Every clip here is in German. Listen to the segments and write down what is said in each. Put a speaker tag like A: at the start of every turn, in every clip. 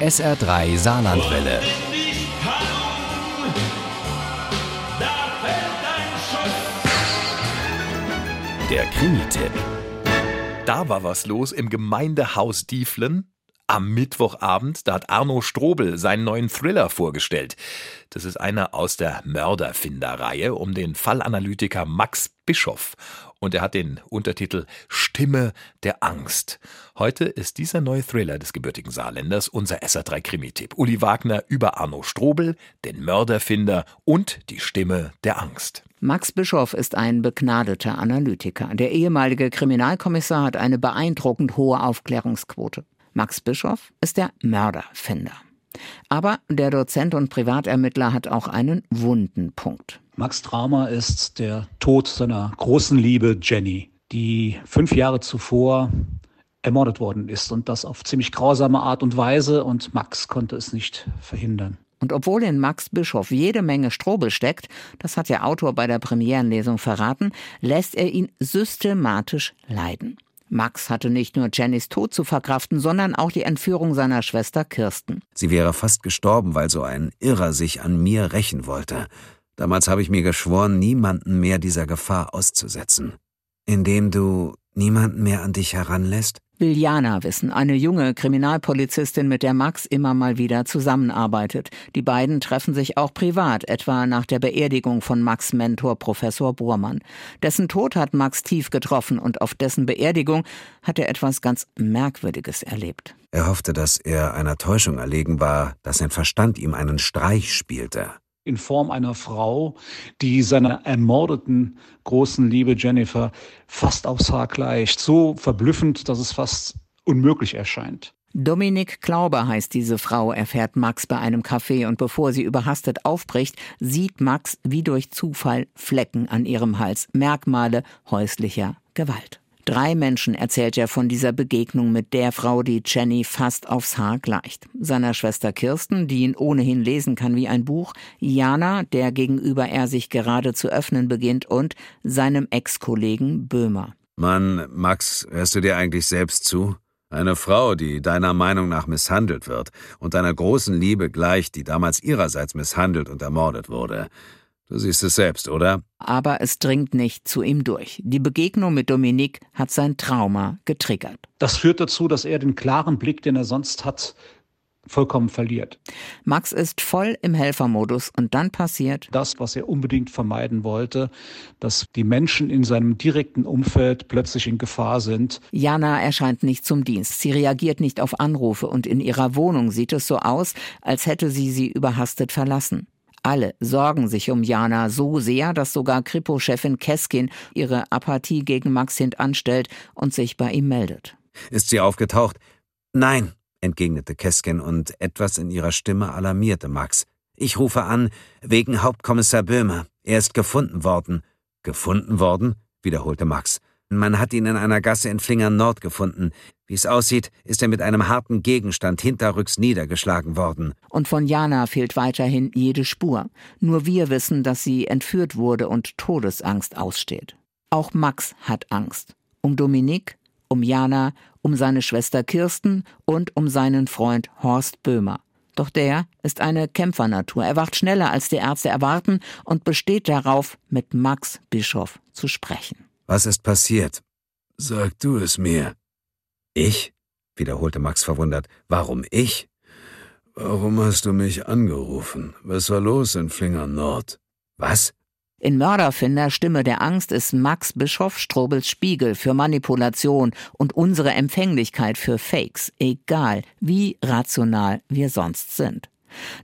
A: SR3 Saarlandwelle. Der Krimi-Tipp.
B: Da war was los im Gemeindehaus Dieflen. Am Mittwochabend, da hat Arno Strobel seinen neuen Thriller vorgestellt. Das ist einer aus der Mörderfinder-Reihe um den Fallanalytiker Max Bischoff. Und er hat den Untertitel Stimme der Angst. Heute ist dieser neue Thriller des gebürtigen Saarländers unser SR3 Krimi-Tipp. Uli Wagner über Arno Strobel, den Mörderfinder und die Stimme der Angst.
C: Max Bischoff ist ein begnadeter Analytiker. Der ehemalige Kriminalkommissar hat eine beeindruckend hohe Aufklärungsquote. Max Bischoff ist der Mörderfinder. Aber der Dozent und Privatermittler hat auch einen wunden Punkt.
D: Max Trauma ist der Tod seiner großen Liebe Jenny, die fünf Jahre zuvor ermordet worden ist und das auf ziemlich grausame Art und Weise und Max konnte es nicht verhindern.
C: Und obwohl in Max Bischof jede Menge Strobel steckt, das hat der Autor bei der Premierenlesung verraten, lässt er ihn systematisch leiden. Max hatte nicht nur Jennys Tod zu verkraften, sondern auch die Entführung seiner Schwester Kirsten.
E: Sie wäre fast gestorben, weil so ein Irrer sich an mir rächen wollte. Damals habe ich mir geschworen, niemanden mehr dieser Gefahr auszusetzen. Indem du niemanden mehr an dich heranlässt?
C: Will Jana wissen, eine junge Kriminalpolizistin, mit der Max immer mal wieder zusammenarbeitet. Die beiden treffen sich auch privat, etwa nach der Beerdigung von Max Mentor Professor Bormann. Dessen Tod hat Max tief getroffen und auf dessen Beerdigung hat er etwas ganz Merkwürdiges erlebt.
E: Er hoffte, dass er einer Täuschung erlegen war, dass sein Verstand ihm einen Streich spielte
D: in Form einer Frau, die seiner ermordeten großen Liebe Jennifer fast aufs Haar gleicht. So verblüffend, dass es fast unmöglich erscheint.
C: Dominik Klauber heißt diese Frau, erfährt Max bei einem Café und bevor sie überhastet aufbricht, sieht Max wie durch Zufall Flecken an ihrem Hals, Merkmale häuslicher Gewalt. Drei Menschen erzählt er von dieser Begegnung mit der Frau, die Jenny fast aufs Haar gleicht. Seiner Schwester Kirsten, die ihn ohnehin lesen kann wie ein Buch, Jana, der gegenüber er sich gerade zu öffnen beginnt, und seinem Ex-Kollegen Böhmer.
E: Mann, Max, hörst du dir eigentlich selbst zu? Eine Frau, die deiner Meinung nach misshandelt wird und deiner großen Liebe gleicht, die damals ihrerseits misshandelt und ermordet wurde. Du siehst es selbst, oder?
C: Aber es dringt nicht zu ihm durch. Die Begegnung mit Dominique hat sein Trauma getriggert.
D: Das führt dazu, dass er den klaren Blick, den er sonst hat, vollkommen verliert.
C: Max ist voll im Helfermodus und dann passiert
D: das, was er unbedingt vermeiden wollte, dass die Menschen in seinem direkten Umfeld plötzlich in Gefahr sind.
C: Jana erscheint nicht zum Dienst. Sie reagiert nicht auf Anrufe und in ihrer Wohnung sieht es so aus, als hätte sie sie überhastet verlassen. Alle sorgen sich um Jana so sehr, dass sogar Kripo-Chefin Keskin ihre Apathie gegen Max hintanstellt und sich bei ihm meldet.
E: Ist sie aufgetaucht? Nein, entgegnete Keskin und etwas in ihrer Stimme alarmierte Max. Ich rufe an, wegen Hauptkommissar Böhmer. Er ist gefunden worden. Gefunden worden? wiederholte Max. Man hat ihn in einer Gasse in Flingern Nord gefunden. Wie es aussieht, ist er mit einem harten Gegenstand hinterrücks niedergeschlagen worden.
C: Und von Jana fehlt weiterhin jede Spur. Nur wir wissen, dass sie entführt wurde und Todesangst aussteht. Auch Max hat Angst. Um Dominik, um Jana, um seine Schwester Kirsten und um seinen Freund Horst Böhmer. Doch der ist eine Kämpfernatur. Er wacht schneller, als die Ärzte erwarten und besteht darauf, mit Max Bischof zu sprechen.
E: Was ist passiert?
F: Sag du es mir.
E: Ich? wiederholte Max verwundert. Warum ich?
F: Warum hast du mich angerufen? Was war los in Flingern Nord?
E: Was?
C: In Mörderfinder Stimme der Angst ist Max Bischof Strobels Spiegel für Manipulation und unsere Empfänglichkeit für Fakes, egal wie rational wir sonst sind.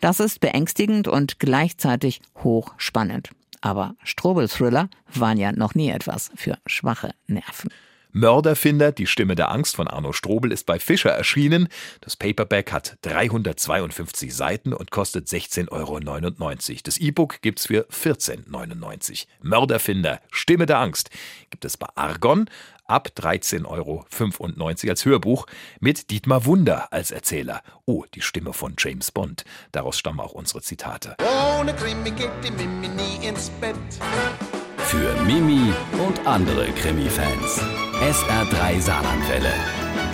C: Das ist beängstigend und gleichzeitig hochspannend. Aber Strobel-Thriller waren ja noch nie etwas für schwache Nerven.
B: Mörderfinder, die Stimme der Angst von Arno Strobel ist bei Fischer erschienen. Das Paperback hat 352 Seiten und kostet 16,99 Euro. Das E-Book gibt's für 14,99 Euro. Mörderfinder, Stimme der Angst gibt es bei Argon ab 13,95 Euro als Hörbuch mit Dietmar Wunder als Erzähler. Oh, die Stimme von James Bond. Daraus stammen auch unsere Zitate.
A: Ohne Krimi geht die Mimi nie ins Bett. Für Mimi und andere Krimi-Fans. SR3 Saarlandwelle.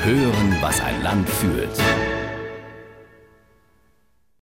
A: Hören, was ein Land fühlt.